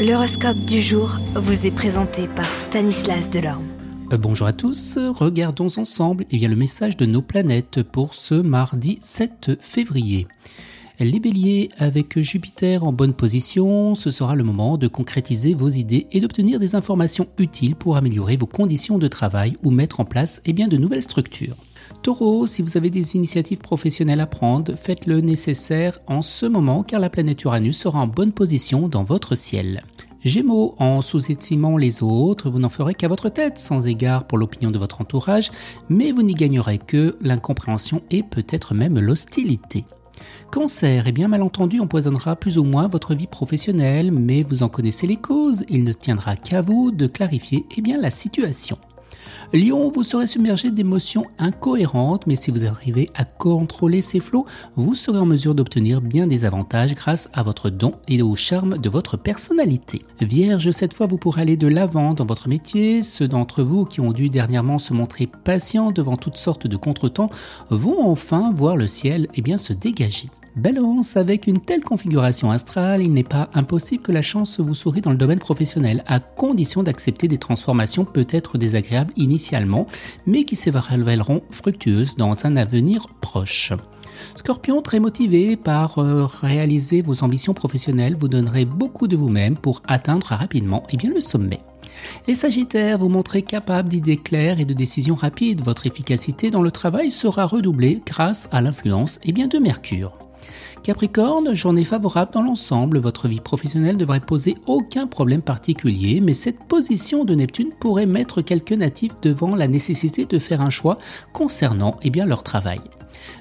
L'horoscope du jour vous est présenté par Stanislas Delorme. Euh, bonjour à tous, regardons ensemble eh bien, le message de nos planètes pour ce mardi 7 février. Les béliers, avec Jupiter en bonne position, ce sera le moment de concrétiser vos idées et d'obtenir des informations utiles pour améliorer vos conditions de travail ou mettre en place eh de nouvelles structures. Taureau, si vous avez des initiatives professionnelles à prendre, faites le nécessaire en ce moment car la planète Uranus sera en bonne position dans votre ciel. Gémeaux, en sous-estimant les autres, vous n'en ferez qu'à votre tête, sans égard pour l'opinion de votre entourage, mais vous n'y gagnerez que l'incompréhension et peut-être même l'hostilité. Cancer, eh bien malentendu empoisonnera plus ou moins votre vie professionnelle, mais vous en connaissez les causes, il ne tiendra qu'à vous de clarifier eh bien, la situation. Lion, vous serez submergé d'émotions incohérentes, mais si vous arrivez à contrôler ces flots, vous serez en mesure d'obtenir bien des avantages grâce à votre don et au charme de votre personnalité. Vierge, cette fois, vous pourrez aller de l'avant dans votre métier. Ceux d'entre vous qui ont dû dernièrement se montrer patients devant toutes sortes de contretemps vont enfin voir le ciel bien se dégager. Balance, avec une telle configuration astrale, il n'est pas impossible que la chance vous sourie dans le domaine professionnel, à condition d'accepter des transformations peut-être désagréables initialement, mais qui se révéleront fructueuses dans un avenir proche. Scorpion, très motivé par euh, réaliser vos ambitions professionnelles, vous donnerez beaucoup de vous-même pour atteindre rapidement eh bien, le sommet. Et Sagittaire, vous montrez capable d'idées claires et de décisions rapides. Votre efficacité dans le travail sera redoublée grâce à l'influence eh de Mercure. Capricorne, journée favorable dans l'ensemble, votre vie professionnelle ne devrait poser aucun problème particulier, mais cette position de Neptune pourrait mettre quelques natifs devant la nécessité de faire un choix concernant eh leur travail.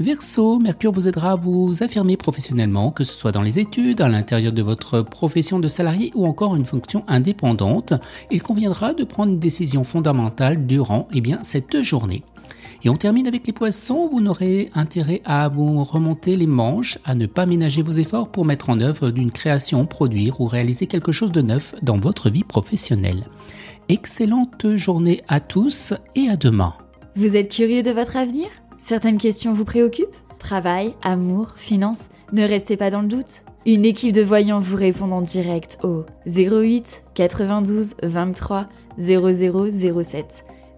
Verseau, Mercure vous aidera à vous affirmer professionnellement, que ce soit dans les études, à l'intérieur de votre profession de salarié ou encore une fonction indépendante. Il conviendra de prendre une décision fondamentale durant eh cette journée. Et on termine avec les poissons, vous n'aurez intérêt à vous remonter les manches, à ne pas ménager vos efforts pour mettre en œuvre d'une création, produire ou réaliser quelque chose de neuf dans votre vie professionnelle. Excellente journée à tous et à demain. Vous êtes curieux de votre avenir? Certaines questions vous préoccupent? Travail, amour, finances? Ne restez pas dans le doute. Une équipe de voyants vous répond en direct au 08 92 23 0007.